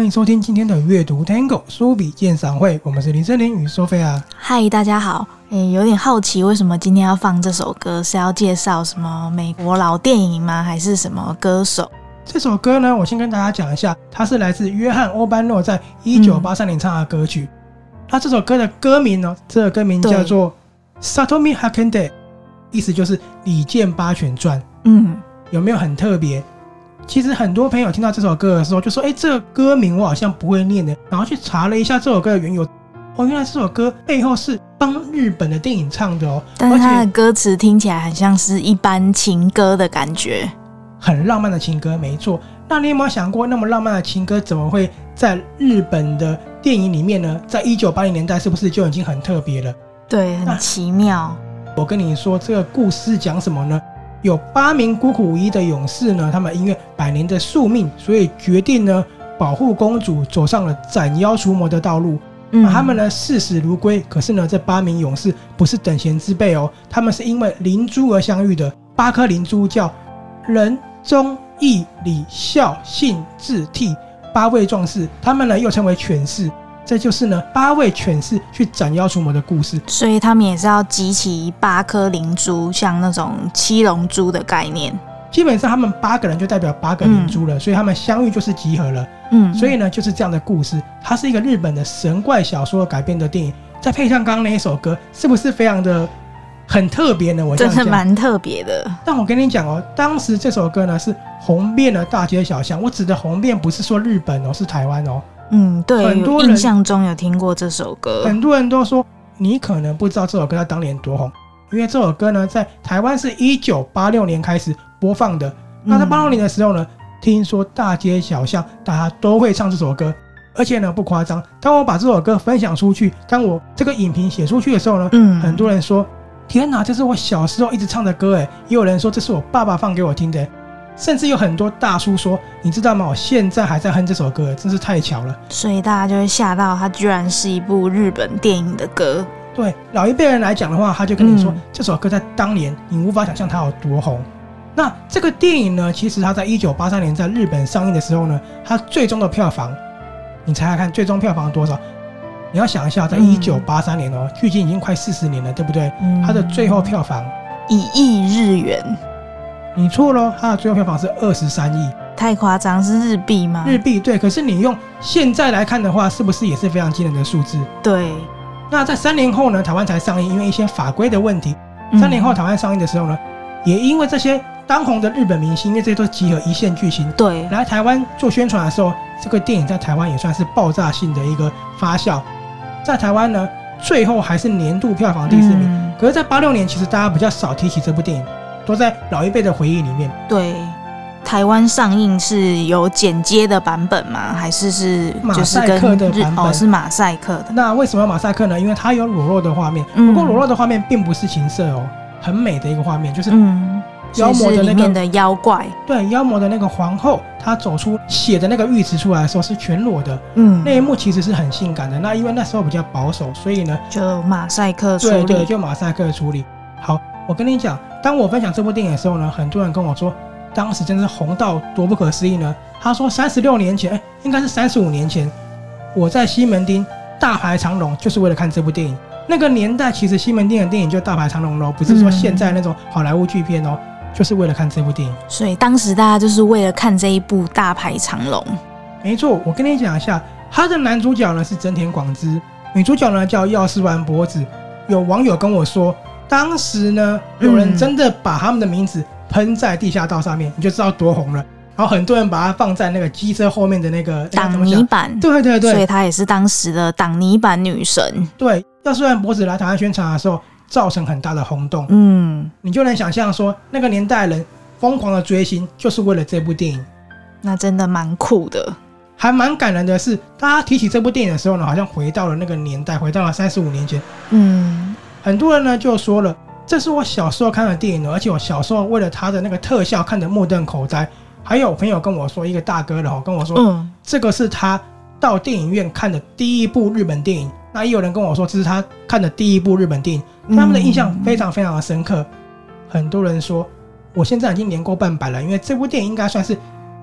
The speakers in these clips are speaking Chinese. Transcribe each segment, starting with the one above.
欢迎收听今天的阅读 Tango 书笔鉴赏会，我们是林森林与索菲亚。嗨，大家好。诶，有点好奇，为什么今天要放这首歌？是要介绍什么美国老电影吗？还是什么歌手？这首歌呢，我先跟大家讲一下，它是来自约翰欧班诺在一九八三年唱的歌曲。那、嗯、这首歌的歌名呢，这个歌名叫做《Satomi Hakende》，意思就是《李健八犬传》。嗯，有没有很特别？其实很多朋友听到这首歌的时候，就说：“哎，这个歌名我好像不会念的。”然后去查了一下这首歌的缘由，哦，原来这首歌背后是帮日本的电影唱的哦。但是它的歌词听起来很像是一般情歌的感觉，很浪漫的情歌，没错。那你有没有想过，那么浪漫的情歌怎么会在日本的电影里面呢？在一九八零年代，是不是就已经很特别了？对，很奇妙。我跟你说，这个故事讲什么呢？有八名孤苦无依的勇士呢，他们因为百年的宿命，所以决定呢保护公主，走上了斩妖除魔的道路。嗯，他们呢视死如归。可是呢，这八名勇士不是等闲之辈哦，他们是因为灵珠而相遇的。八颗灵珠叫仁、忠、义、礼、孝、信、智、悌，八位壮士，他们呢又称为犬士。这就是呢八位犬士去斩妖除魔的故事，所以他们也是要集齐八颗灵珠，像那种七龙珠的概念。基本上他们八个人就代表八个灵珠了，嗯，所以他们相遇就是集合了。嗯，所以呢就是这样的故事，它是一个日本的神怪小说改编的电影，再配上刚刚那一首歌，是不是非常的很特别呢？我真的蛮特别的。但我跟你讲哦，当时这首歌呢是红遍了大街小巷，我指的红遍不是说日本哦，是台湾哦。嗯，对，很多人印象中有听过这首歌，很多人都说你可能不知道这首歌它当年多红，因为这首歌呢，在台湾是一九八六年开始播放的。那在八六年的时候呢，听说大街小巷大家都会唱这首歌，而且呢不夸张，当我把这首歌分享出去，当我这个影评写出去的时候呢，嗯，很多人说天哪，这是我小时候一直唱的歌哎，也有人说这是我爸爸放给我听的。甚至有很多大叔说：“你知道吗？我现在还在哼这首歌，真是太巧了。”所以大家就会吓到，它居然是一部日本电影的歌。对老一辈人来讲的话，他就跟你说、嗯，这首歌在当年你无法想象它有多红。那这个电影呢，其实它在一九八三年在日本上映的时候呢，它最终的票房，你猜猜看，最终票房多少？你要想一下，在一九八三年哦，距今已经快四十年了，对不对？嗯、它的最后票房一亿日元。你错了，它的最后票房是二十三亿，太夸张，是日币吗？日币对，可是你用现在来看的话，是不是也是非常惊人的数字？对。那在三年后呢，台湾才上映，因为一些法规的问题。三年后台湾上映的时候呢，嗯，也因为这些当红的日本明星，因为这些都集合一线巨星，对，来台湾做宣传的时候，这个电影在台湾也算是爆炸性的一个发酵。在台湾呢，最后还是年度票房第四名。嗯，可是，在八六年，其实大家比较少提起这部电影。都在老一辈的回忆里面。对，台湾上映是有剪接的版本吗？还是是马赛克的版本？哦，是马赛克的。那为什么马赛克呢？因为它有裸露的画面。不过裸露的画面并不是情色哦，很美的一个画面，就是嗯，妖魔的那个的妖怪。对，妖魔的那个皇后，她走出血的那个浴池出来的时候是全裸的。嗯，那一幕其实是很性感的。那因为那时候比较保守，所以呢，就马赛克处理。对对，就马赛克处理。好，我跟你讲。当我分享这部电影的时候呢，很多人跟我说，当时真的是红到多不可思议呢。他说，三十六年前，哎，应该是三十五年前，我在西门町大排长龙，就是为了看这部电影。那个年代，其实西门町的电影就大排长龙喽，不是说现在那种好莱坞巨片哦，就是为了看这部电影。所以当时大家就是为了看这一部大排长龙。没错，我跟你讲一下，他的男主角呢是真田广之，女主角呢叫药师丸博子。有网友跟我说。当时呢，有人真的把他们的名字喷在地下道上面，你就知道多红了。然后很多人把它放在那个机车后面的那个挡泥板，对对对，所以她也是当时的挡泥板女神。对，要是让博子来台湾宣传的时候，造成很大的轰动。嗯，你就能想象说，那个年代人疯狂的追星，就是为了这部电影。那真的蛮酷的，还蛮感人的是，大家提起这部电影的时候呢，好像回到了那个年代，回到了三十五年前。嗯。很多人呢就说了，这是我小时候看的电影，而且我小时候为了他的那个特效看得目瞪口呆。还有朋友跟我说，一个大哥的哈跟我说，嗯，这个是他到电影院看的第一部日本电影。那也有人跟我说，这是他看的第一部日本电影，他们的印象非常非常的深刻。很多人说，我现在已经年过半百了，因为这部电影应该算是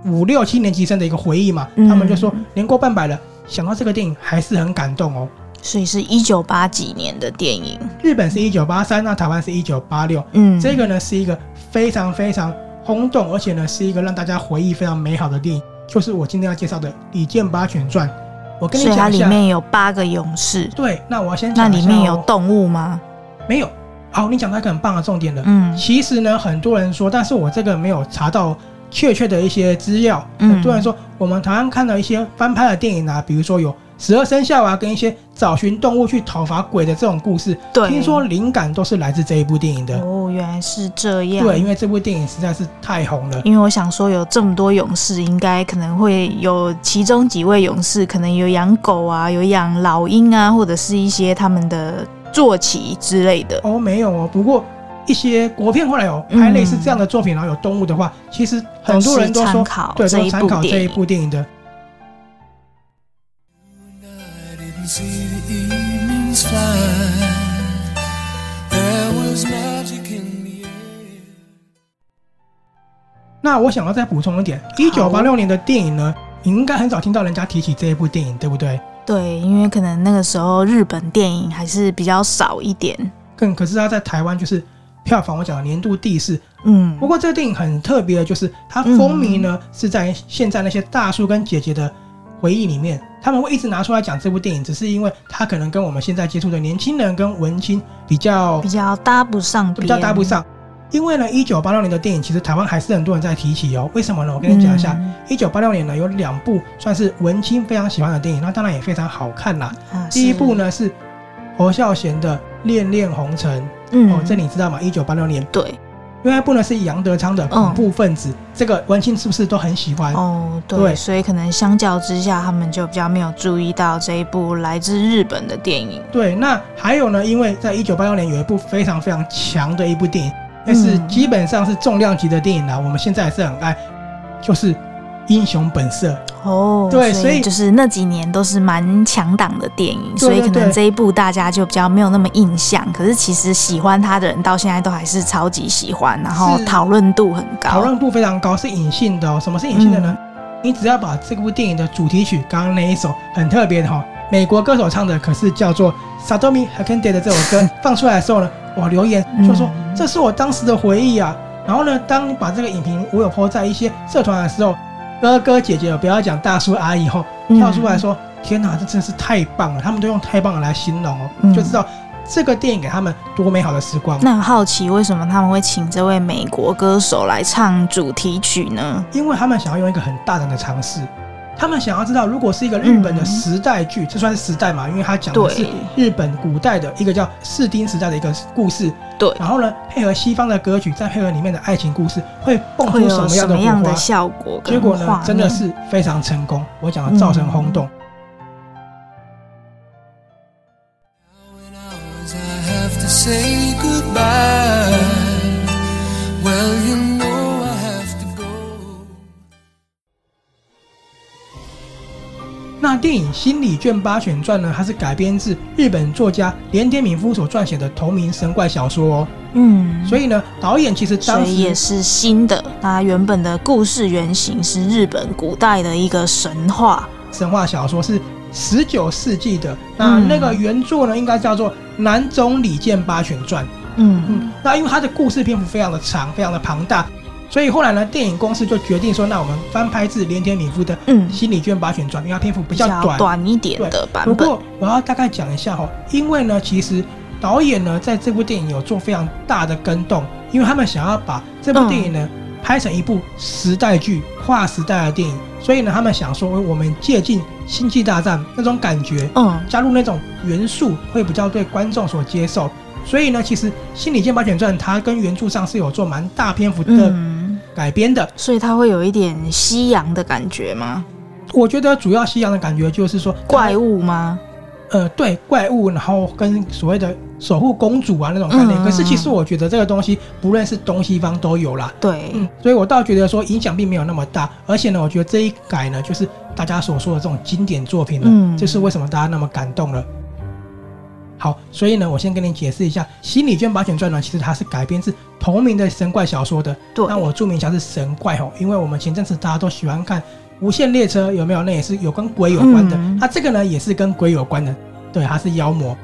五六七年级生的一个回忆嘛，嗯他们就说年过半百了，想到这个电影还是很感动哦。所以是一九八几年的电影。日本是一九八三，那台湾是一九八六，嗯，这个呢是一个非常非常轰动，而且呢是一个让大家回忆非常美好的电影，就是我今天要介绍的《李健八犬传》。我跟你讲里面有八个勇士。对，那我要先讲那里面有哦动物吗？没有？好，你讲到一个很棒的重点了。嗯其实呢，很多人说，但是我这个没有查到确切的一些资料。嗯很多人说，我们台湾看到一些翻拍的电影啊，比如说有十二生肖啊，跟一些找寻动物去讨伐鬼的这种故事，对，听说灵感都是来自这一部电影的。哦，原来是这样。对，因为这部电影实在是太红了。因为我想说，有这么多勇士，应该可能会有其中几位勇士，可能有养狗啊，有养老鹰啊，或者是一些他们的坐骑之类的。哦，没有哦，不过一些国片后来有嗯拍类似这样的作品，然后有动物的话，其实很多人都参，考对，都参考这一。部电影的。那我想要再补充一点，一九八六年的电影呢，你应该很少听到人家提起这一部电影，对不对？对，因为可能那个时候日本电影还是比较少一点。更可是它在台湾就是票房，我讲的年度第四。嗯，不过这个电影很特别的，就是它风靡呢是在现在那些大叔跟姐姐的回忆里面，他们会一直拿出来讲这部电影，只是因为他可能跟我们现在接触的年轻人跟文青比较比较搭不上边，比较搭不上。因为呢，一九八六年的电影其实台湾还是很多人在提起哦。为什么呢？我跟你讲一下，嗯一九八六年呢有两部算是文青非常喜欢的电影，那当然也非常好看啦。啊第一部，呢是侯孝贤的《恋恋红尘》嗯，哦，这你知道吗？一九八六年，对，另外一部呢是杨德昌的《恐怖分子》，这个文青是不是都很喜欢？哦，对，对所以可能相较之下，他们就比较没有注意到这一部来自日本的电影。对，那还有呢，因为在一九八六年有一部非常非常强的一部电影，那是嗯基本上是重量级的电影啦，我们现在还是很爱，就是《英雄本色》。哦，对所以就是那几年都是蛮强档的电影，对所以可能这一部大家就比较没有那么印象。可是其实喜欢他的人到现在都还是超级喜欢，然后讨论度很高。讨论度非常高，是隐性的哦。什么是隐性的呢？你只要把这部电影的主题曲，刚刚那一首很特别的哈、哦，美国歌手唱的，可是叫做《Satomi Hakende》的这首歌 放出来的时候呢，哇，留言就说、嗯这是我当时的回忆啊。然后呢，当把这个影评我有 po 在一些社团的时候，哥哥姐姐不要讲大叔阿姨后嗯跳出来说：“天哪，这真是太棒了！”他们都用“太棒了”来形容哦，嗯就知道这个电影给他们多美好的时光。那很好奇，为什么他们会请这位美国歌手来唱主题曲呢？因为他们想要用一个很大胆的尝试，他们想要知道，如果是一个日本的时代剧，这算是时代嘛？因为他讲的是日本古代的一个叫室町时代的一个故事，对，然后呢，配合西方的歌曲，再配合里面的爱情故事，会蹦出什么样的效果结果呢，真的是非常成功，我讲的造成轰动。那电影《心理卷八选传》呢，它是改编自日本作家连田敏夫所撰写的同名神怪小说哦。嗯，所以呢，导演其实所当时也是新的。它原本的故事原型是日本古代的一个神话。神话小说是十九世纪的，那嗯那个原作呢，应该叫做《南种李健八选传》。嗯嗯，那因为它的故事篇幅非常的长，非常的庞大，所以后来呢，电影公司就决定说，那我们翻拍自连田敏夫的《嗯，心理卷八选传》，因为它篇幅比比较短。短一点的版本。不过我要大概讲一下哈，因为呢，其实导演呢在这部电影有做非常大的跟动，因为他们想要把这部电影呢、拍成一部时代剧、跨时代的电影，所以呢，他们想说，我们借鉴《星际大战》那种感觉，嗯，加入那种元素，会比较对观众所接受。所以呢，其实《心理剑八犬传》它跟原著上是有做蛮大篇幅的嗯，改编的。所以它会有一点西洋的感觉吗？我觉得主要西洋的感觉就是说怪物吗？呃，对怪物，然后跟所谓的守护公主啊那种概念。嗯可是其实我觉得这个东西不论是东西方都有啦。对，嗯，所以我倒觉得说影响并没有那么大，而且呢，我觉得这一改呢，就是大家所说的这种经典作品了。嗯这是为什么大家那么感动了。好，所以呢，我先跟你解释一下《心理卷八犬传》呢，其实它是改编自同名的神怪小说的。对，那我注明一下是神怪哦，因为我们前阵子大家都喜欢看《无限列车》，有没有？那也是有跟鬼有关的。那、这个呢，也是跟鬼有关的。对，它是妖魔。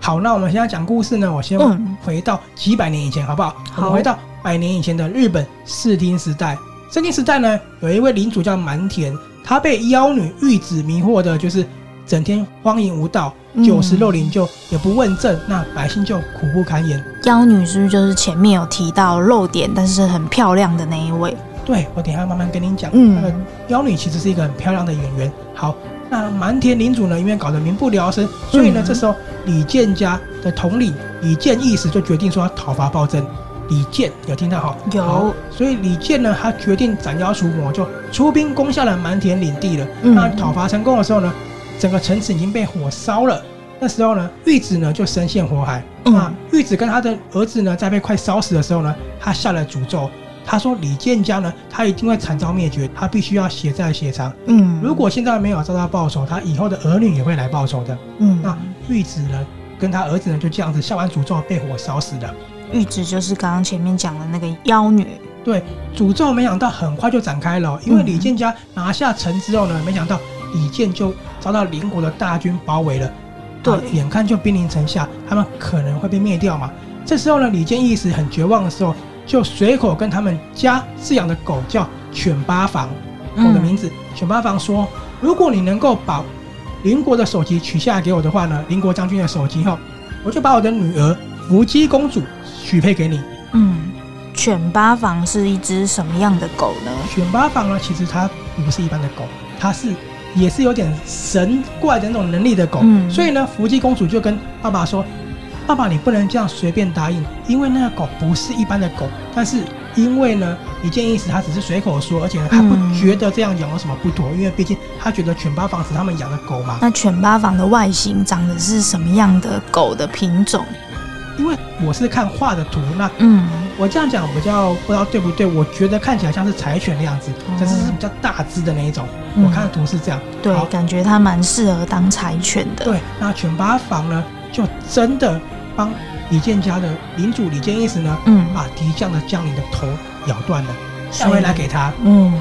好，那我们现在讲故事呢，我先回到几百年以前，好不好？好，我们回到百年以前的日本室町时代。室町时代呢，有一位领主叫蛮田，他被妖女玉子迷惑的，就是整天荒淫无道。酒食肉林就也不问政，那百姓就苦不堪言。妖女是不是就是前面有提到露点，但是很漂亮的那一位？对，我等一下慢慢跟你讲。嗯，那个妖女其实是一个很漂亮的演员。好，那蛮田领主呢，因为搞得民不聊生，所以呢，这时候李建家的统领李建义时就决定说要讨伐暴政。李建有听到哈？有。所以李建呢，他决定斩妖除魔，就出兵攻下了蛮田领地了。嗯，那讨伐成功的时候呢？整个城池已经被火烧了。那时候呢，玉子呢就身陷火海。嗯，玉子跟他的儿子呢，在被快烧死的时候呢，他下了诅咒。他说李建家呢，他一定会惨遭灭绝，他必须要血债血偿。嗯，如果现在没有遭到报仇，他以后的儿女也会来报仇的。嗯，那玉子呢，跟他儿子呢，就这样子下完诅咒被火烧死了。玉子就是刚刚前面讲的那个妖女。对，诅咒没想到很快就展开了，因为李建家拿下城之后呢，没想到。李健就遭到邻国的大军包围了，对，眼看就兵临城下，他们可能会被灭掉嘛。这时候呢，李健一时很绝望的时候，就随口跟他们家饲养的狗叫犬八房，狗的名字犬八房说：“如果你能够把邻国的首级取下来给我的话呢，邻国将军的首级后，我就把我的女儿伏姬公主许配给你。”嗯，犬八房是一只什么样的狗呢？犬八房呢，其实它不是一般的狗，它是。也是有点神怪的那种能力的狗，嗯、所以呢，伏姬公主就跟爸爸说：“爸爸，你不能这样随便答应，因为那个狗不是一般的狗。但是因为呢，李建义时他只是随口说，而且呢，他不觉得这样养有什么不妥，嗯、因为毕竟他觉得犬八房是他们养的狗嘛。那犬八房的外形长的是什么样的狗的品种？因为我是看画的图，那嗯。”我这样讲比较不知道对不对？我觉得看起来像是柴犬的样子，但是是比较大只的那一种。嗯、我看的图是这样，对，感觉它蛮适合当柴犬的。对，那犬八房呢，就真的帮李建家的领主李建义时呢，嗯，把敌将的将领的头咬断了，带回来给他。嗯，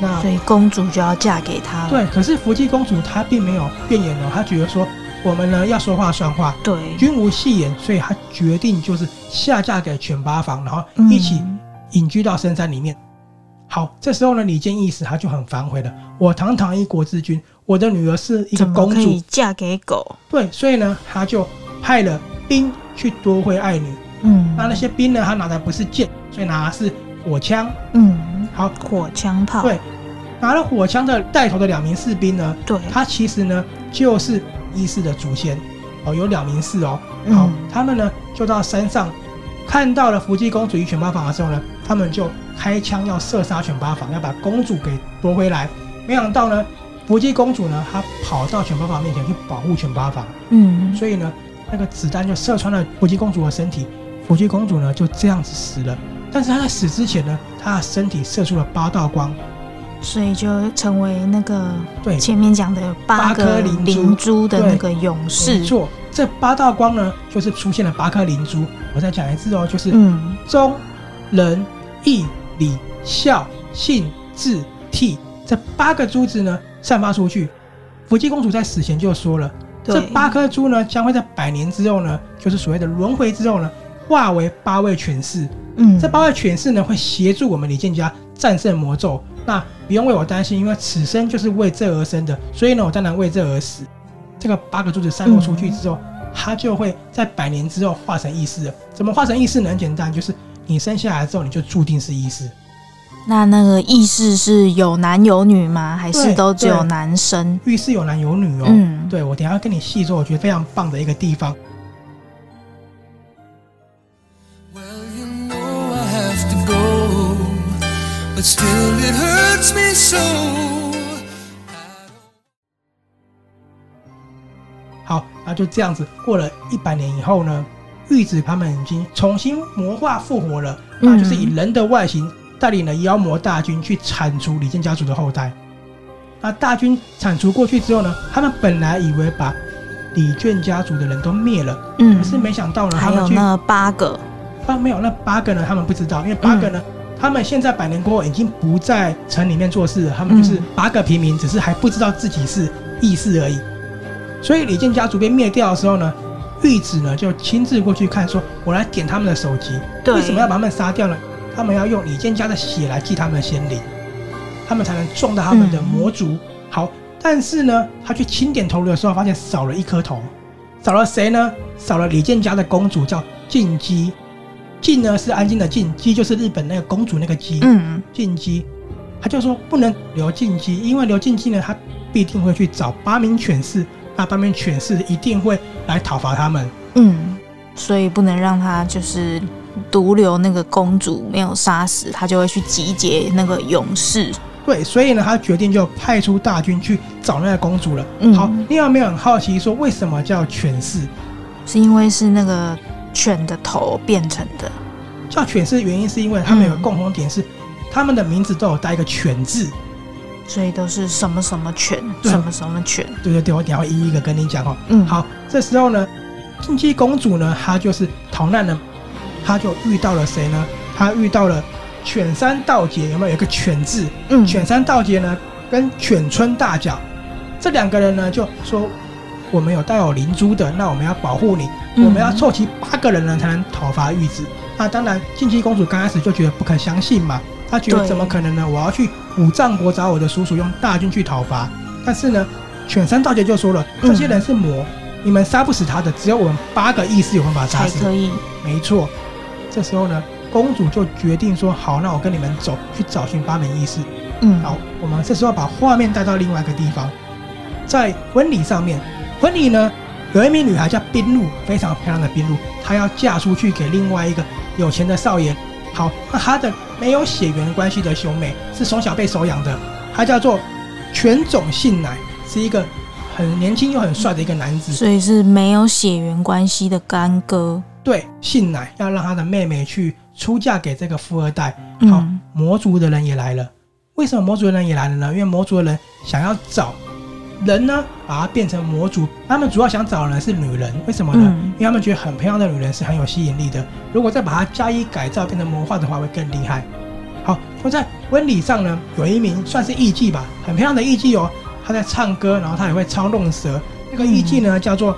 那所以公主就要嫁给他了。对，可是福姬公主她并没有变颜哦，她觉得说。我们呢要说话算话，对，君无戏言，所以他决定就是下嫁给犬八房，然后一起隐居到深山里面。嗯、好，这时候呢，李建义时他就很反悔了。我堂堂一国之君，我的女儿是一个公主，嫁给狗？对，所以呢，他就派了兵去夺回爱女。嗯，那那些兵呢，他拿的不是剑，所以拿的是火枪。嗯，好，火枪炮。对，拿了火枪的带头的两名士兵呢，对，他其实呢就是。义士的祖先哦，有两名士哦。好，嗯、他们呢就到山上，看到了伏姬公主与犬八房的时候呢，他们就开枪要射杀犬八房，要把公主给夺回来。没想到呢，伏姬公主呢，她跑到犬八房面前去保护犬八房。嗯，所以呢，那个子弹就射穿了伏姬公主的身体，伏姬公主呢就这样子死了。但是她在死之前呢，她的身体射出了八道光。所以就成为那个对前面讲的八颗灵珠的那个勇士。没错，这八道光呢，就是出现了八颗灵珠。我再讲一次哦，就是嗯，忠、仁、义、礼、孝、信、智、悌这八个珠子呢，散发出去。伏姬公主在死前就说了，对这八颗珠呢，将会在百年之后呢，就是所谓的轮回之后呢，化为八位权士。嗯，这八位权士呢，会协助我们李建家战胜魔咒。那不用为我担心，因为此生就是为这而生的，所以呢，我当然为这而死。这个八个柱子散落出去之后，它、嗯、就会在百年之后化成意识。怎么化成意识呢？很简单，就是你生下来之后，你就注定是意识。那那个意识是有男有女吗？还是都只有男生？浴室有男有女哦。嗯，对，我等一下跟你细说，我觉得非常棒的一个地方。好，那就这样子，过了一百年以后呢，玉子他们已经重新魔化复活了，那就是以人的外形带领了妖魔大军去铲除李建家族的后代。那大军铲除过去之后呢，他们本来以为把李眷家族的人都灭了。嗯，可是没想到呢，他还们去有那八个，啊，没有那八个呢，他们不知道，因为八个呢，嗯他们现在百年过后已经不在城里面做事了，他们就是八个平民，只是还不知道自己是义士而已。所以李建家族被灭掉的时候呢，玉子呢就亲自过去看，说：“我来点他们的首级，为什么要把他们杀掉呢？他们要用李建家的血来祭他们的先灵，他们才能撞到他们的魔族。嗯好，但是呢，他去清点头颅的时候，发现少了一颗头，少了谁呢？少了李建家的公主，叫静姬。静呢是安静的静，姬就是日本那个公主那个姬。嗯，静姬，他就说不能留静姬，因为留静姬呢，他必定会去找八名犬士，那八名犬士一定会来讨伐他们。嗯，所以不能让他就是独留那个公主没有杀死，他就会去集结那个勇士。对，所以呢，他决定就派出大军去找那个公主了。嗯好，你有没有很好奇说为什么叫犬士？是因为是那个犬的头变成的。叫犬士的原因是因为他们有个共同点是，他们的名字都有带一个犬字。所以都是什么什么犬，什么什么犬。对对对，我等一下会一一个跟你讲哦。嗯，，好，这时候呢，金鸡公主呢，她就是逃难了，她就遇到了谁呢？她遇到了犬山道节，有没有有一个犬字？嗯，犬山道节呢，跟犬村大脚这两个人呢，就说我们有带有灵珠的，那我们要保护你，嗯我们要凑齐八个人呢才能讨伐玉子。那当然，静姬公主刚开始就觉得不可相信嘛，她觉得怎么可能呢？我要去五藏国找我的叔叔，用大军去讨伐。但是呢，犬山道杰就说了，嗯这些人是魔，你们杀不死他的，只有我们八个义士有办法杀死。才可以。没错，这时候呢，公主就决定说，好，那我跟你们走，去找寻八名义士。嗯，好，我们这时候把画面带到另外一个地方，在婚礼上面，婚礼呢有一名女孩叫冰露，非常漂亮的冰露，她要嫁出去给另外一个有钱的少爷。好，那她的没有血缘关系的兄妹是从小被收养的，他叫做犬种信乃，是一个很年轻又很帅的一个男子。所以是没有血缘关系的干哥。对，信乃要让他的妹妹去出嫁给这个富二代。好，嗯魔族的人也来了。为什么魔族的人也来了呢？因为魔族的人想要找人呢，把它变成魔族。他们主要想找的人是女人，为什么呢？嗯因为他们觉得很漂亮的女人是很有吸引力的。如果再把它加以改造，变成魔幻的话，会更厉害。好，那在婚礼上呢，有一名算是艺妓吧，很漂亮的艺妓哦，她在唱歌，然后她也会操弄蛇。那个艺妓呢，叫做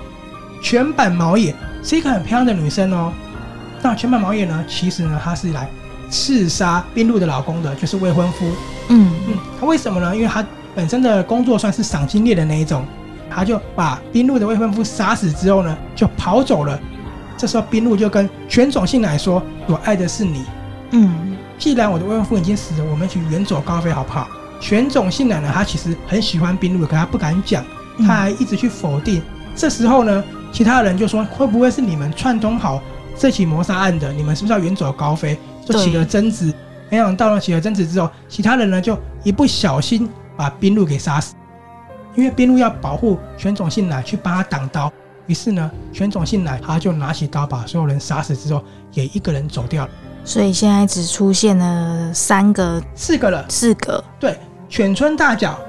全版毛野，是一个很漂亮的女生哦。那全版毛野呢，其实呢，她是来刺杀滨路的老公的，就是未婚夫。嗯嗯，她为什么呢？因为他本身的工作算是赏金猎的那一种，他就把滨路的未婚夫杀死之后呢，就跑走了。这时候滨路就跟犬种信乃说：“我爱的是你，嗯既然我的未婚夫已经死了，我们一起远走高飞好不好？”犬种信乃呢，他其实很喜欢滨路，可他不敢讲，嗯他还一直去否定。这时候呢，其他人就说：“会不会是你们串通好这起谋杀案的？你们是不是要远走高飞？”就起了争执。没想到呢，起了争执之后，其他人呢就一不小心把滨路给杀死，因为滨路要保护犬种信乃去帮他挡刀，于是呢，犬种信乃他就拿起刀把所有人杀死之后，也一个人走掉了。所以现在只出现了三个、四个了，四个。对，犬村大角、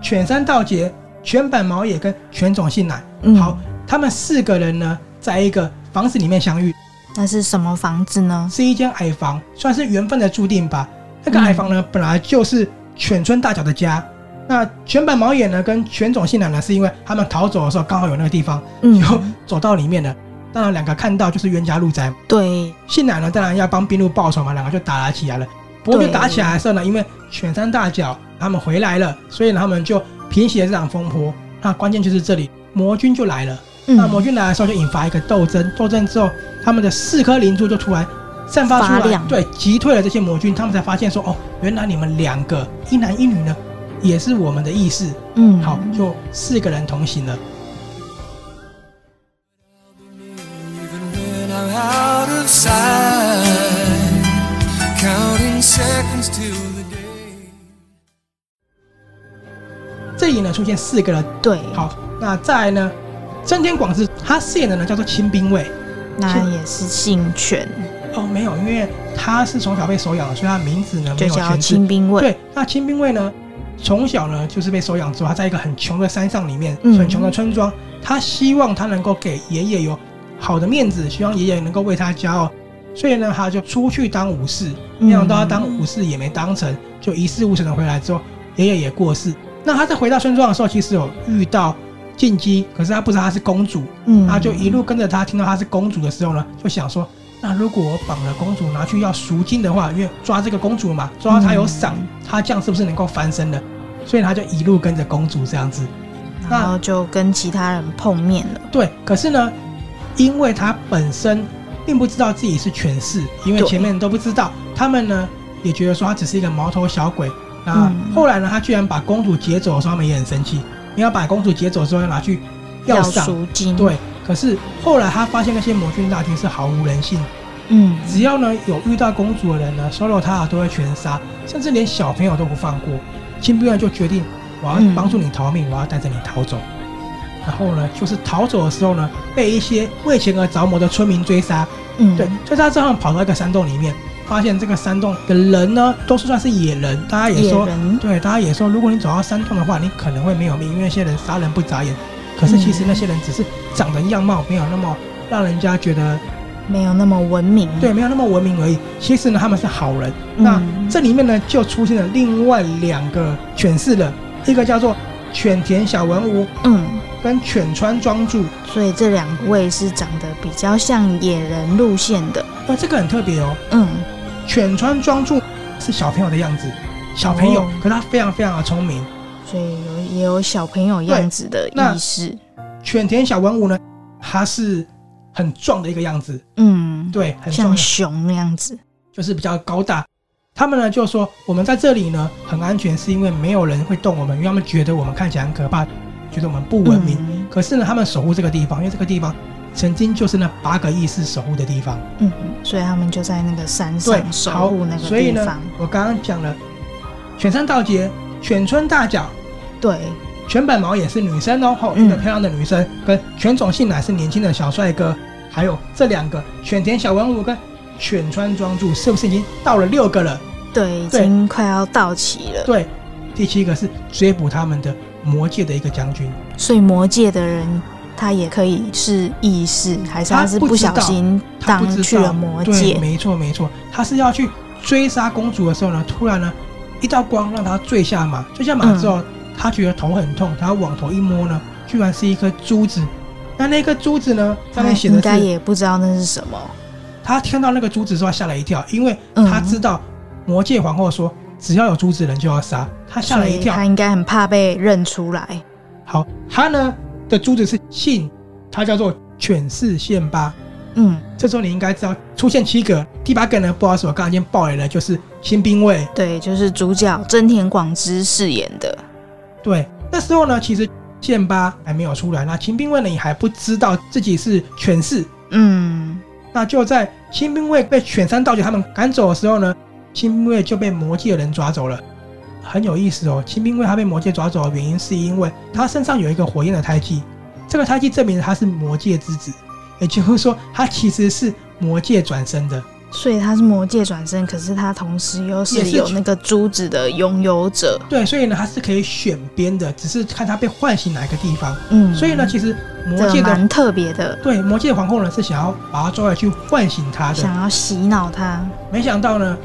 犬山道节、犬坂毛野跟犬种信乃。嗯好，他们四个人呢，在一个房子里面相遇，那是什么房子呢？是一间矮房，算是缘分的注定吧。那个矮房呢，本来就是犬村大角的家。那犬坂毛眼呢，跟犬种信乃呢，是因为他们逃走的时候刚好有那个地方，嗯就走到里面了。当然，两个看到就是冤家路窄。对，信乃呢，当然要帮滨路报仇嘛，两个就打了起来了。不过就打起来的时候呢，因为犬山大脚他们回来了，所以呢，他们就平息了这场风波。那关键就是这里魔军就来了。那魔嗯，军来的时候就引发一个斗争，斗争之后，他们的四颗灵珠就突然散发出来，对，击退了这些魔军。他们才发现说，哦，原来你们两个一男一女呢，也是我们的意识。嗯，好，就四个人同行了。这里呢出现四个人。对，好，那再来呢，真田广志他饰演的呢叫做清兵卫。那也是姓犬，哦，没有，因为他是从小被收养的，所以他名字呢没有全字。清兵卫。对，那清兵卫呢，从小呢就是被收养之后，他在一个很穷的山上里面，嗯很穷的村庄，他希望他能够给爷爷有好的面子，希望爷爷能够为他骄傲，所以呢，他就出去当武士。没想到他当武士也没当成，就一事无成的回来之后，爷爷也过世。那他在回到村庄的时候，其实有遇到进击，可是他不知道她是公主，嗯，他就一路跟着她，听到她是公主的时候呢，就想说，那如果我绑了公主拿去要赎金的话，因为抓这个公主嘛，抓到她有赏，她这样是不是能够翻身的？所以他就一路跟着公主这样子，然后就跟其他人碰面了。对，可是呢，因为他本身并不知道自己是权势，因为前面都不知道，他们呢也觉得说他只是一个毛头小鬼。那后来呢，他居然把公主劫走的时候，他们也很生气。你要把公主劫走之后，要拿去要赏金。对，可是后来他发现那些魔军大军是毫无人性。嗯，只要呢有遇到公主的人呢，收留她都会全杀，甚至连小朋友都不放过。金兵卫就决定，我要帮助你逃命，嗯、我要带着你逃走。然后呢，就是逃走的时候呢，被一些为钱而着魔的村民追杀。嗯，对，追杀之后跑到一个山洞里面，发现这个山洞的人呢，都是算是野人。大家也说，对，大家也说，如果你走到山洞的话，你可能会没有命，因为那些人杀人不眨眼。可是其实那些人只是长得样貌没有那么让人家觉得没有那么文明，对，没有那么文明而已。其实呢，他们是好人。嗯、那这里面呢，就出现了另外两个权势人，一个叫做犬田小文吾，嗯，跟犬川庄助。所以这两位是长得比较像野人路线的。那这个很特别哦。嗯，犬川庄助是小朋友的样子，小朋友，哦、可他非常非常的聪明，所以有也有小朋友样子的意识。犬田小文武呢，他是。很壮的一个样子，嗯，对，很像熊那样子，就是比较高大。他们呢就说，我们在这里呢很安全，是因为没有人会动我们，因为他们觉得我们看起来很可怕，觉得我们不文明。嗯、可是呢，他们守护这个地方，因为这个地方曾经就是那八个意识守护的地方。嗯，所以他们就在那个山上守护那个地方。所以呢，我刚刚讲了犬山道节、犬村大脚，对。犬本毛也是女生哦，吼，一个漂亮的女生，嗯、跟犬种信乃是年轻的小帅哥，还有这两个犬田小文武跟犬川庄助，是不是已经到了六个了？对，已经快要到齐了。对，第七个是追捕他们的魔界的一个将军，所以魔界的人他也可以是意识，还是他是不小心当去了魔界？对，没错没错，他是要去追杀公主的时候呢，突然呢一道光让他坠下马，坠下马之后。嗯他觉得头很痛，他往头一摸呢，居然是一颗珠子。那那颗珠子呢，上面写的是，应该也不知道那是什么。他听到那个珠子之后，吓了一跳，因为他知道魔界皇后说，只要有珠子人就要杀。他吓了一跳，他应该很怕被认出来。好，他呢的珠子是信，他叫做犬饲宪八。嗯，这时候你应该知道出现七个，第八个呢，不好意思，我刚刚已经爆雷了，就是新兵卫。对，就是主角真田广之饰演的。对，那时候呢，其实剑八还没有出来，那亲兵卫呢也还不知道自己是犬士，嗯，那就在新兵卫被犬山道节他们赶走的时候呢，新兵卫就被魔界的人抓走了。很有意思哦，新兵卫他被魔界抓走的原因是因为他身上有一个火焰的胎记，这个胎记证明他是魔界之子，也就是说他其实是魔界转生的。所以他是魔界转生，可是他同时又是有那个珠子的拥有者。对，所以呢，他是可以选边的，只是看他被唤醒哪一个地方。嗯，所以呢，其实魔界的蛮特别的。对，魔界的皇后呢是想要把他抓来去唤醒他的，想要洗脑他。没想到呢，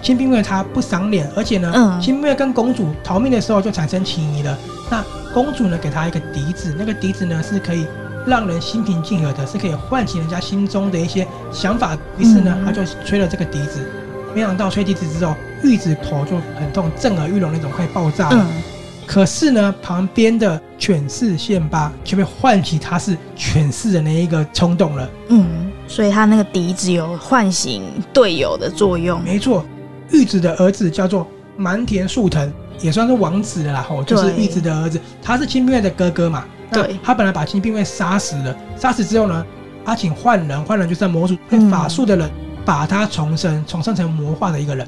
亲兵卫他不赏脸，而且呢，嗯，亲兵卫跟公主逃命的时候就产生情谊了。那公主呢给他一个笛子，那个笛子呢是可以。让人心平气和的，是可以唤起人家心中的一些想法。于是呢，他就吹了这个笛子，没想到吹笛子之后，玉子头就很痛，震耳欲聋那种，快爆炸了。嗯、可是呢，旁边的犬饲宪八却被唤起他是犬饲的那一个冲动了。嗯，所以他那个笛子有唤醒队友的作用。没错，玉子的儿子叫做蛮田树藤，也算是王子了啦。吼，就是玉子的儿子，他是亲兵卫的哥哥嘛。对，他本来把亲兵卫杀死了，杀死之后呢，他请换人，换人就是魔术会法术的人，把他重生，重生成魔化的一个人。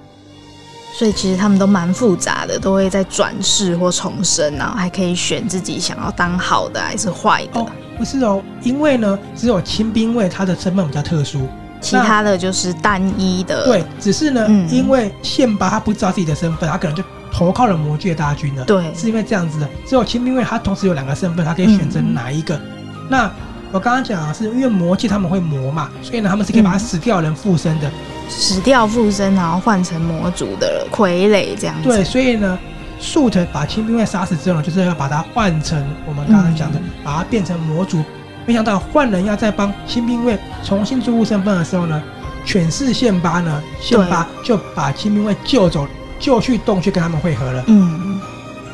所以其实他们都蛮复杂的，都会在转世或重生，然后还可以选自己想要当好的还是坏的。哦，不是哦，因为呢，只有清兵卫他的身份比较特殊，其他的就是单一的。对，只是呢，嗯、因为宪八他不知道自己的身份，他可能就投靠了魔界大军了。对，是因为这样子的。只有清兵卫他同时有两个身份，他可以选择哪一个。嗯、那我刚刚讲的是因为魔界他们会魔嘛，所以呢他们是可以把他死掉的人附身的，死掉附身，然后换成魔族的傀儡这样子。对，所以呢，树特把清兵卫杀死之后呢，就是要把他换成我们刚刚讲的，嗯、把他变成魔族。没想到换人要再帮清兵卫重新注入身份的时候呢，犬饲宪八呢，宪八就把清兵卫救走，就去洞穴跟他们会合了。嗯，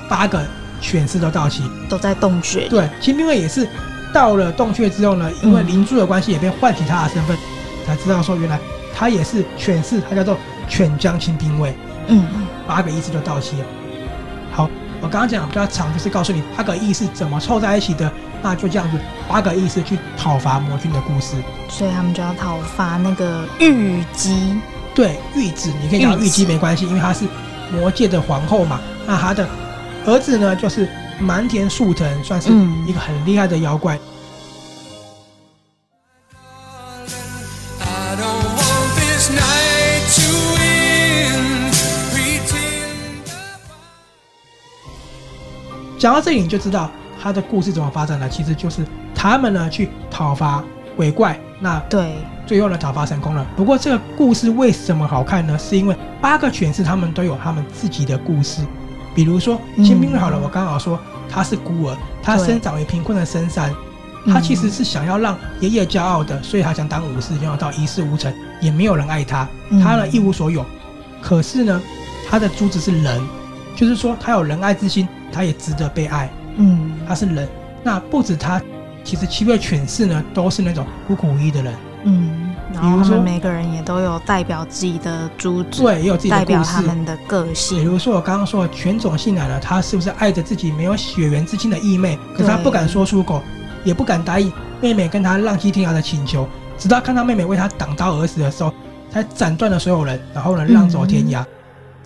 八个犬士都到齐，都在洞穴。对，清兵卫也是到了洞穴之后呢，因为灵珠的关系，也被唤起他的身份，嗯、才知道说原来他也是犬士，他叫做犬将清兵卫。嗯，八个意识就到齐了。好，我刚刚讲比较长，就是告诉你八个意识怎么凑在一起的。那就这样子，八个意识去讨伐魔君的故事，所以他们就要讨伐那个玉姬。对，玉子，你可以叫玉姬没关系，因为她是魔界的皇后嘛。那她的儿子呢，就是蛮田树藤，算是一个很厉害的妖怪。讲到这里，你就知道。他的故事怎么发展了？其实就是他们呢去讨伐鬼怪，那对，最后呢讨伐成功了。不过这个故事为什么好看呢？是因为八个犬士他们都有他们自己的故事。比如说清兵卫好了，嗯、我刚好说他是孤儿，他生长于贫困的深山，他其实是想要让爷爷骄傲的，所以他想当武士，想要到一事无成，也没有人爱他，他呢一无所有。可是呢，他的珠子是人，就是说他有仁爱之心，他也值得被爱。嗯，他是人，那不止他，其实七位犬士呢都是那种孤苦无依的人。嗯，然后他们每个人也都有代表自己的主旨，对，也有自己的故事，代表他们的个性。比如说我刚刚说的犬种信赖的，他是不是爱着自己没有血缘之亲的义妹？可是他不敢说出口，也不敢答应妹妹跟他浪迹天涯的请求，直到看到妹妹为他挡刀而死的时候，才斩断了所有人，然后呢，浪走天涯。嗯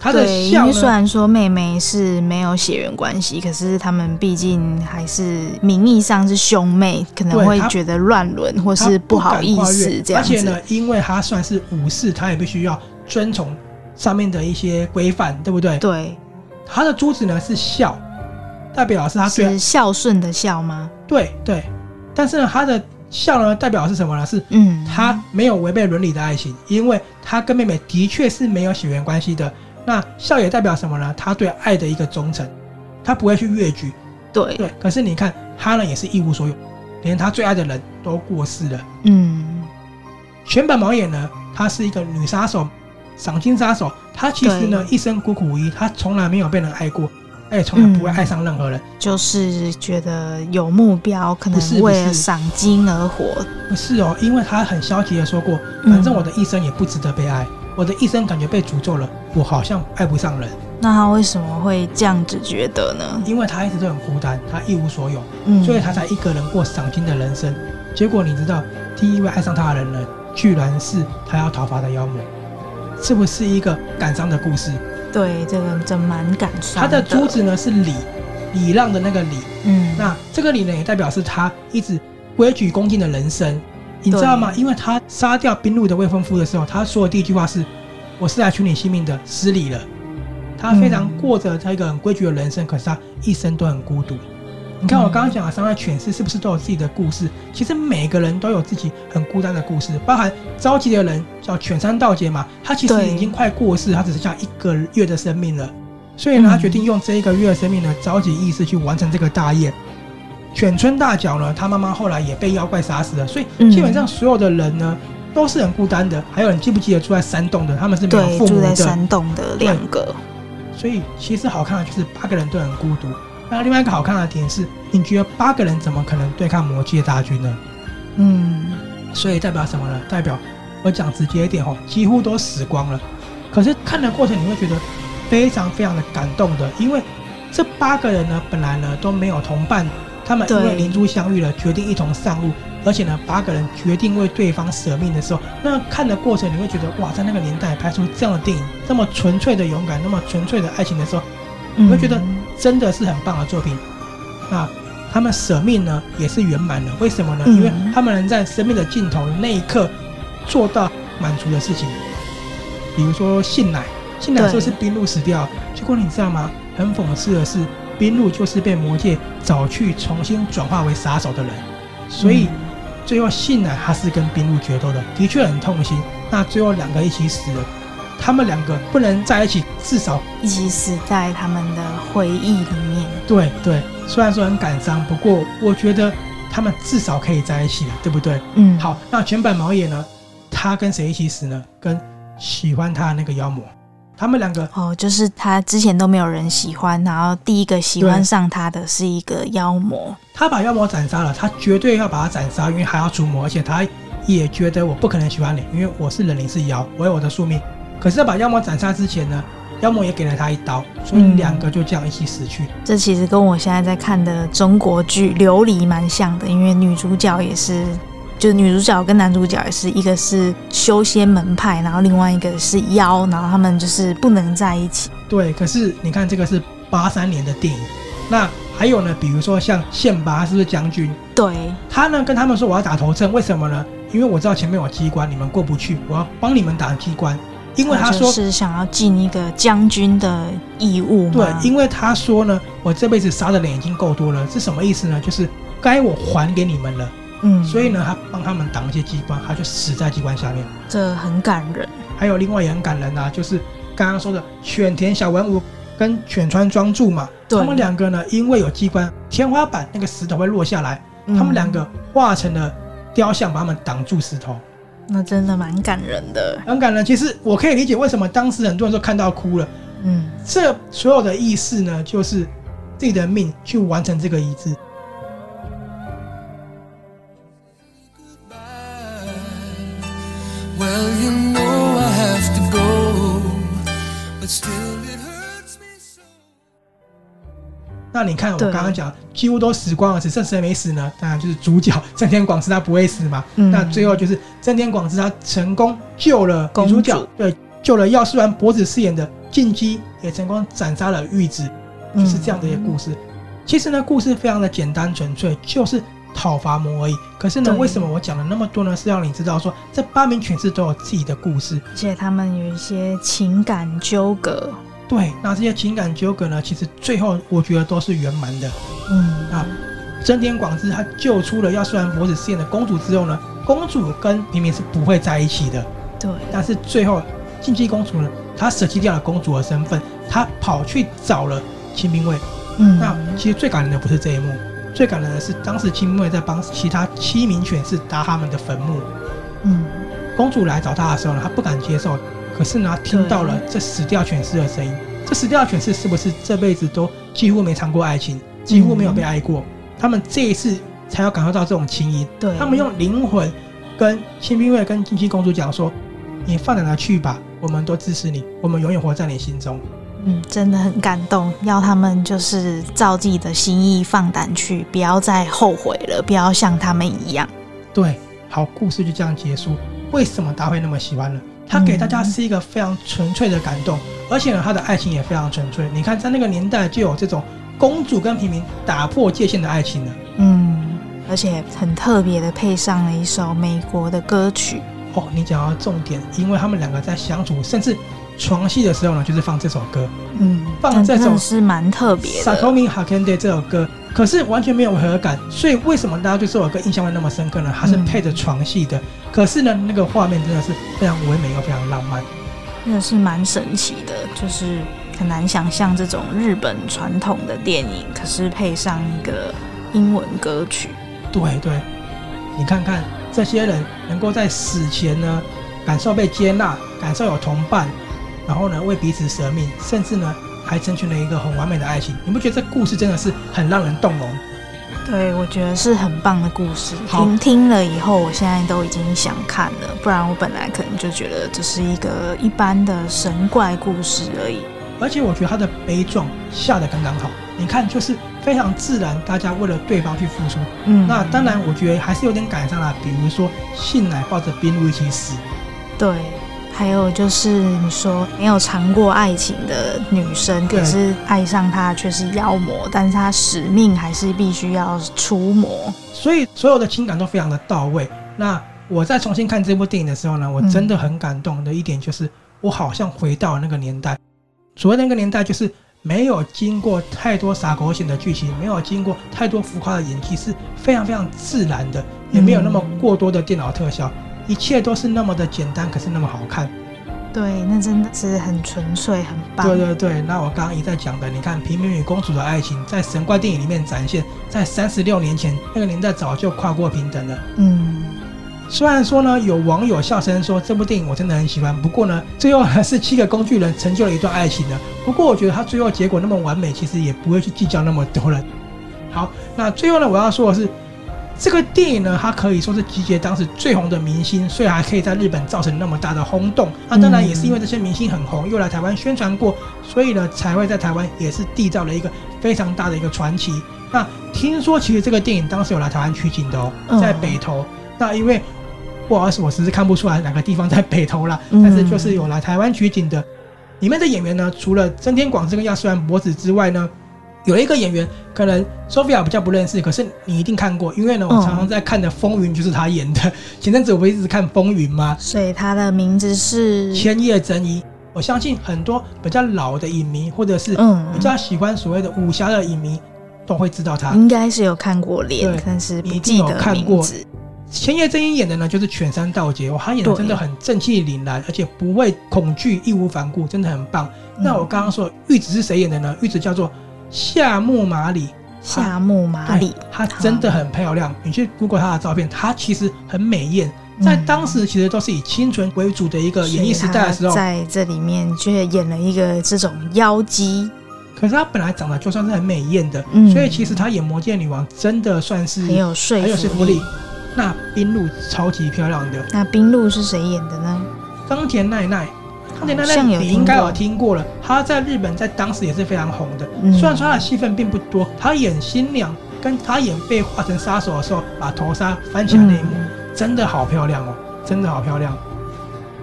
他的笑呢，虽然说妹妹是没有血缘关系，可是他们毕竟还是名义上是兄妹，可能会觉得乱伦或是不好意思这样子。而且呢，因为他算是武士，他也必须要遵从上面的一些规范，对不对？对。他的珠子呢是孝，代表是他是孝顺的孝吗？对对。但是呢，他的孝呢代表是什么呢？是嗯，他没有违背伦理的爱情，因为他跟妹妹的确是没有血缘关系的。那孝也代表什么呢？他对爱的一个忠诚，他不会去越矩。对对，可是你看他呢，也是一无所有，连他最爱的人都过世了。嗯，犬坂毛眼呢，她是一个女杀手，赏金杀手。她其实呢，一生孤苦无依，她从来没有被人爱过，她也从来不会爱上任何人。嗯，就是觉得有目标，可能是为了赏金而活。不是哦，因为她很消极的说过，反正我的一生也不值得被爱。嗯我的一生感觉被诅咒了，我好像爱不上人。那他为什么会这样子觉得呢？因为他一直都很孤单，他一无所有，嗯，所以他才一个人过赏金的人生。结果你知道，第一位爱上他的人呢，居然是他要讨伐的妖魔，是不是一个感伤的故事？对，这个真蛮感伤。他的珠子呢是礼，礼让的那个礼，嗯，那这个礼呢也代表是他一直规矩恭敬的人生。你知道吗？因为他杀掉滨路的未婚夫的时候，他说的第一句话是：“我是来取你性命的，失礼了。”他非常过着他一个很规矩的人生，可是他一生都很孤独。你看我刚刚讲的三位犬饲是不是都有自己的故事？其实每个人都有自己很孤单的故事，包含着急的人叫犬山道节嘛，他其实已经快过世，他只剩下一个月的生命了，所以呢，他决定用这一个月的生命呢，召集意识去完成这个大业。犬村大角呢，他妈妈后来也被妖怪杀死了，所以基本上所有的人呢都是很孤单的。还有人记不记得住在山洞的？他们是没有父母的。住在山洞的两个。所以其实好看的就是八个人都很孤独。那另外一个好看的点是，你觉得八个人怎么可能对抗魔界大军呢？嗯，所以代表什么呢？代表我讲直接一点哦，几乎都死光了。可是看的过程你会觉得非常非常的感动的，因为这八个人呢本来呢都没有同伴。他们因为灵珠相遇了，决定一同上路，而且呢，八个人决定为对方舍命的时候，那看的过程你会觉得哇，在那个年代拍出这样的电影，那么纯粹的勇敢，那么纯粹的爱情的时候，你会觉得真的是很棒的作品。那他们舍命呢，也是圆满的。为什么呢？因为他们能在生命的尽头那一刻做到满足的事情，比如说信乃，信乃说是冰路死掉，结果你知道吗？很讽刺的是，滨路就是被魔界找去重新转化为杀手的人，所以最后信乃他是跟冰露决斗的，的确很痛心。那最后两个一起死了，他们两个不能在一起，至少一起死在他们的回忆里面。对对，虽然说很感伤，不过我觉得他们至少可以在一起了，对不对？嗯，好，那蜷坂毛野呢？他跟谁一起死呢？跟喜欢他的那个妖魔。他们两个哦，就是他之前都没有人喜欢，然后第一个喜欢上他的是一个妖魔。他把妖魔斩杀了，他绝对要把他斩杀，因为还要除魔，而且他也觉得我不可能喜欢你，因为我是人，你是妖，我有我的宿命。可是，在把妖魔斩杀之前呢，妖魔也给了他一刀，所以两个就这样一起死去。嗯。这其实跟我现在在看的中国剧《琉璃》蛮像的，因为女主角也是。就是女主角跟男主角也是一个是修仙门派，然后另外一个是妖，然后他们就是不能在一起。对，可是你看这个是八三年的电影，那还有呢，比如说像宪拔是不是将军？对，他呢跟他们说我要打头阵，为什么呢？因为我知道前面有机关，你们过不去，我要帮你们打机关。因为他说是想要尽一个将军的义务。对，因为他说呢，我这辈子杀的人已经够多了，是什么意思呢？就是该我还给你们了。嗯，所以呢，他帮他们挡一些机关，他就死在机关下面，这很感人。还有另外也很感人啊，就是刚刚说的犬田小文武跟犬川庄助嘛，他们两个呢，因为有机关，天花板那个石头会落下来，嗯、他们两个化成了雕像，把他们挡住石头，那真的蛮感人的，很感人。其实我可以理解为什么当时很多人都看到哭了，嗯，这所有的意思呢，就是自己的命去完成这个遗志。那你看，我刚刚讲几乎都死光了，只剩谁没死呢？当然就是主角真田广之，他不会死嘛。嗯、那最后就是真田广之，他成功救了女主角，对，救了药师丸博子饰演的进击，也成功斩杀了玉子，就是这样的一个故事。嗯、其实呢，故事非常的简单纯粹，就是讨伐魔而已。可是呢，为什么我讲了那么多呢？是让你知道说，这八名犬士都有自己的故事，而且他们有一些情感纠葛。对，那这些情感纠葛呢，其实最后我觉得都是圆满的。嗯啊，真田广之他救出了要虽然博子饰演的公主之后呢，公主跟平民是不会在一起的。对，但是最后禁忌公主呢，她舍弃掉了公主的身份，她跑去找了清兵卫。嗯，那其实最感人的不是这一幕，最感人的是当时清兵卫在帮其他七名犬士搭他们的坟墓。嗯，公主来找他的时候呢，他不敢接受。可是呢，听到了这死掉犬士的声音，这死掉犬士是不是这辈子都几乎没尝过爱情，几乎没有被爱过？嗯、他们这一次才要感受到这种情谊。对，他们用灵魂跟清兵卫跟进击公主讲说：“你放胆的去吧，我们都支持你，我们永远活在你心中。”嗯，真的很感动，要他们就是照自己的心意放胆去，不要再后悔了，不要像他们一样。对，好，故事就这样结束。为什么大家会那么喜欢呢？他给大家是一个非常纯粹的感动，而且呢，他的爱情也非常纯粹。你看，在那个年代就有这种公主跟平民打破界限的爱情了。嗯，而且很特别的配上了一首美国的歌曲。哦，你讲到重点，因为他们两个在相处，甚至床戏的时候呢，就是放这首歌。嗯，放这首是蛮特别的。Sakomi Hakende 这首歌。可是完全没有违和感，所以为什么大家对这首歌印象会那么深刻呢？它是配着床戏的，嗯、可是呢，那个画面真的是非常唯美又非常浪漫，真的是蛮神奇的，就是很难想象这种日本传统的电影，可是配上一个英文歌曲。对对，你看看这些人能够在死前呢，感受被接纳，感受有同伴，然后呢，为彼此舍命，甚至呢。还成全了一个很完美的爱情，你不觉得这故事真的是很让人动容？对，我觉得是很棒的故事。听听了以后，我现在都已经想看了，不然我本来可能就觉得这是一个一般的神怪故事而已。而且我觉得他的悲壮下得刚刚好，你看就是非常自然，大家为了对方去付出。嗯，那当然我觉得还是有点感伤啦，比如说信乃抱着滨路一起死。对。还有就是你说没有尝过爱情的女生，可是爱上他却是妖魔，但是他使命还是必须要除魔，所以所有的情感都非常的到位。那我在重新看这部电影的时候呢，我真的很感动的一点就是，我好像回到了那个年代。所谓那个年代，就是没有经过太多洒狗血的剧情，没有经过太多浮夸的演技，是非常非常自然的，也没有那么过多的电脑特效，一切都是那么的简单，可是那么好看。对，那真的是很纯粹，很棒。对对对，那我刚刚一再讲的，你看平民与公主的爱情，在神怪电影里面展现，在三十六年前那个年代早就跨过平等了。嗯。虽然说呢，有网友笑声说这部电影我真的很喜欢，不过呢，最后还是七个工具人成就了一段爱情的。不过我觉得他最后结果那么完美，其实也不会去计较那么多了。好，那最后呢，我要说的是，这个电影呢，它可以说是集结当时最红的明星，所以还可以在日本造成那么大的轰动。那当然也是因为这些明星很红，又来台湾宣传过，所以呢，才会在台湾也是缔造了一个非常大的一个传奇。那听说其实这个电影当时有来台湾取景的哦，在北投。那因为不好意思，我实在看不出来哪个地方在北投啦，但是就是有来台湾取景的。里面的演员呢，除了真田广之跟亚瑟兰博子之外呢，有一个演员可能 Sophia 比较不认识，可是你一定看过，因为呢，我常常在看的《风云》就是他演的。前阵子我不一直看《风云》吗？所以他的名字是千叶真一。我相信很多比较老的影迷，或者是比较喜欢所谓的武侠的影迷，都会知道他。应该是有看过脸，但是不记得看过。千叶真一演的呢，就是犬山道结，哇，他演的真的很正气凛然，而且不畏恐惧，义无反顾，真的很棒。嗯、那我刚刚说玉子是谁演的呢？玉子叫做夏木马里，夏木马里，她真的很漂亮。你去 Google 她的照片，她其实很美艳。在当时，其实都是以清纯为主的一个演艺时代的时候，在这里面却演了一个这种妖姬。可是她本来长得就算是很美艳的，嗯、所以其实她演魔界女王真的算是很有说服力。那冰露超级漂亮的。那冰露是谁演的呢？冈田奈奈。冈田奈奈，你应该有听过了。他在日本在当时也是非常红的。嗯、虽然说她的戏份并不多，他演新娘，跟他演被化成杀手的时候，把头纱翻起来那一幕，嗯、真的好漂亮哦，真的好漂亮。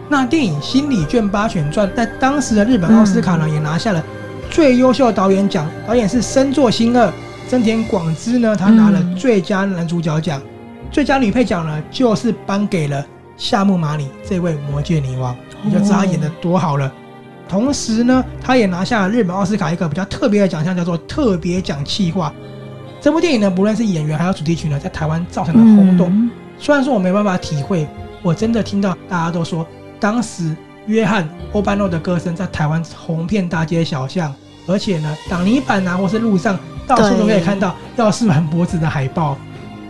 那电影《心理卷八选传》在当时的日本奥斯卡呢，也拿下了最优秀导演奖，导演是深作欣二，真田广之呢，他拿了最佳男主角奖。最佳女配角呢，就是颁给了夏目麻里这位魔界女王，你就知道她演得多好了。同时呢，她也拿下了日本奥斯卡一个比较特别的奖项，叫做特别奖企划。这部电影呢，不论是演员还有主题曲呢，在台湾造成了轰动。虽然说我没办法体会，我真的听到大家都说，当时约翰欧班诺的歌声在台湾红遍大街小巷，而且呢，挡泥板啊，或是路上到处都可以看到药师丸博子的海报。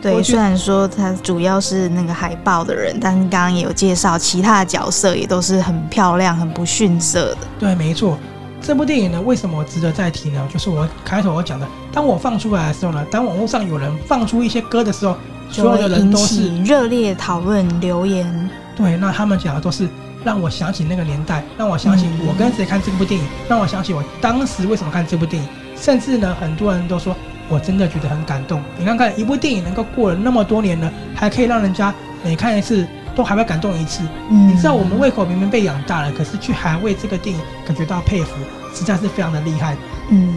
对，虽然说他主要是那个海报的人，但是刚刚也有介绍，其他的角色也都是很漂亮、很不逊色的。对，没错。这部电影呢，为什么值得再提呢？就是我开头我讲的，当我放出来的时候呢，当网络上有人放出一些歌的时候，所有的人都是热烈讨论留言。对，那他们讲的都是让我想起那个年代，让我想起我跟谁看这部电影，嗯、让我想起我当时为什么看这部电影，甚至呢，很多人都说。我真的觉得很感动。你看看一部电影能够过了那么多年了，还可以让人家每看一次都还会感动一次。嗯，你知道我们胃口明明被养大了，可是却还为这个电影感觉到佩服，实在是非常的厉害。嗯，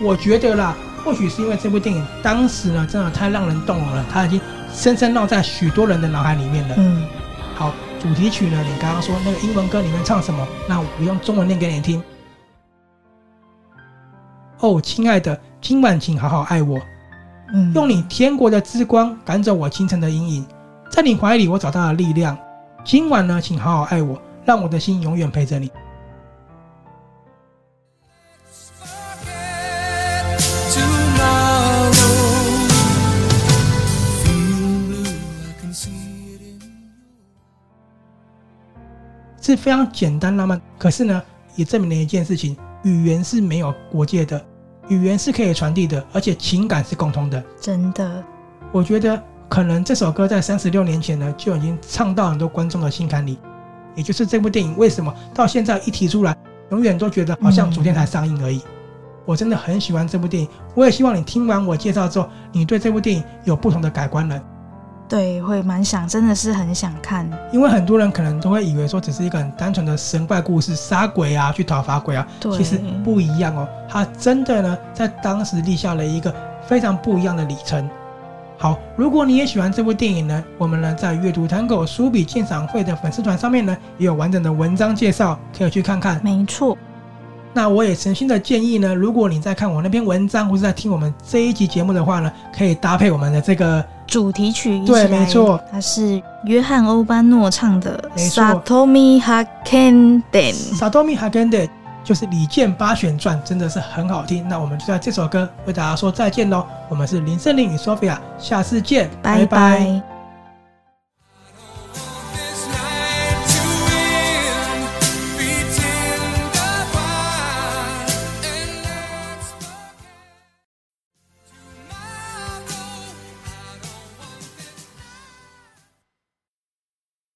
我觉得啦，或许是因为这部电影当时呢真的太让人动容了，它已经深深烙在许多人的脑海里面了。嗯，好，主题曲呢，你刚刚说那个英文歌里面唱什么？那我用中文念给你听。哦，亲爱的。今晚请好好爱我，嗯，用你天国的之光赶走我清晨的阴影，在你怀里我找到了力量。今晚呢，请好好爱我，让我的心永远陪着你。是非常简单浪漫，可是呢，也证明了一件事情：语言是没有国界的。语言是可以传递的，而且情感是共通的。真的，我觉得可能这首歌在三十六年前呢就已经唱到很多观众的心坎里。也就是这部电影为什么到现在一提出来，永远都觉得好像昨天才上映而已。嗯、我真的很喜欢这部电影，我也希望你听完我介绍之后，你对这部电影有不同的改观了。对，会蛮想，真的是很想看。因为很多人可能都会以为说，只是一个很单纯的神怪故事，杀鬼啊，去讨伐鬼啊。对，其实不一样哦。它真的呢，在当时立下了一个非常不一样的里程。好，如果你也喜欢这部电影呢，我们呢在阅读 Tango 书笔鉴赏会的粉丝团上面呢，也有完整的文章介绍，可以去看看。没错。那我也诚心的建议呢，如果你在看我那篇文章，或是在听我们这一集节目的话呢，可以搭配我们的这个主题曲。对，没错，它是约翰欧班诺唱的。Satomi Hakenden。Satomi Hakenden 就是《李健八旋传》，真的是很好听。那我们就在这首歌为大家说再见喽。我们是林胜林与 Sophia，下次见，拜拜。拜拜。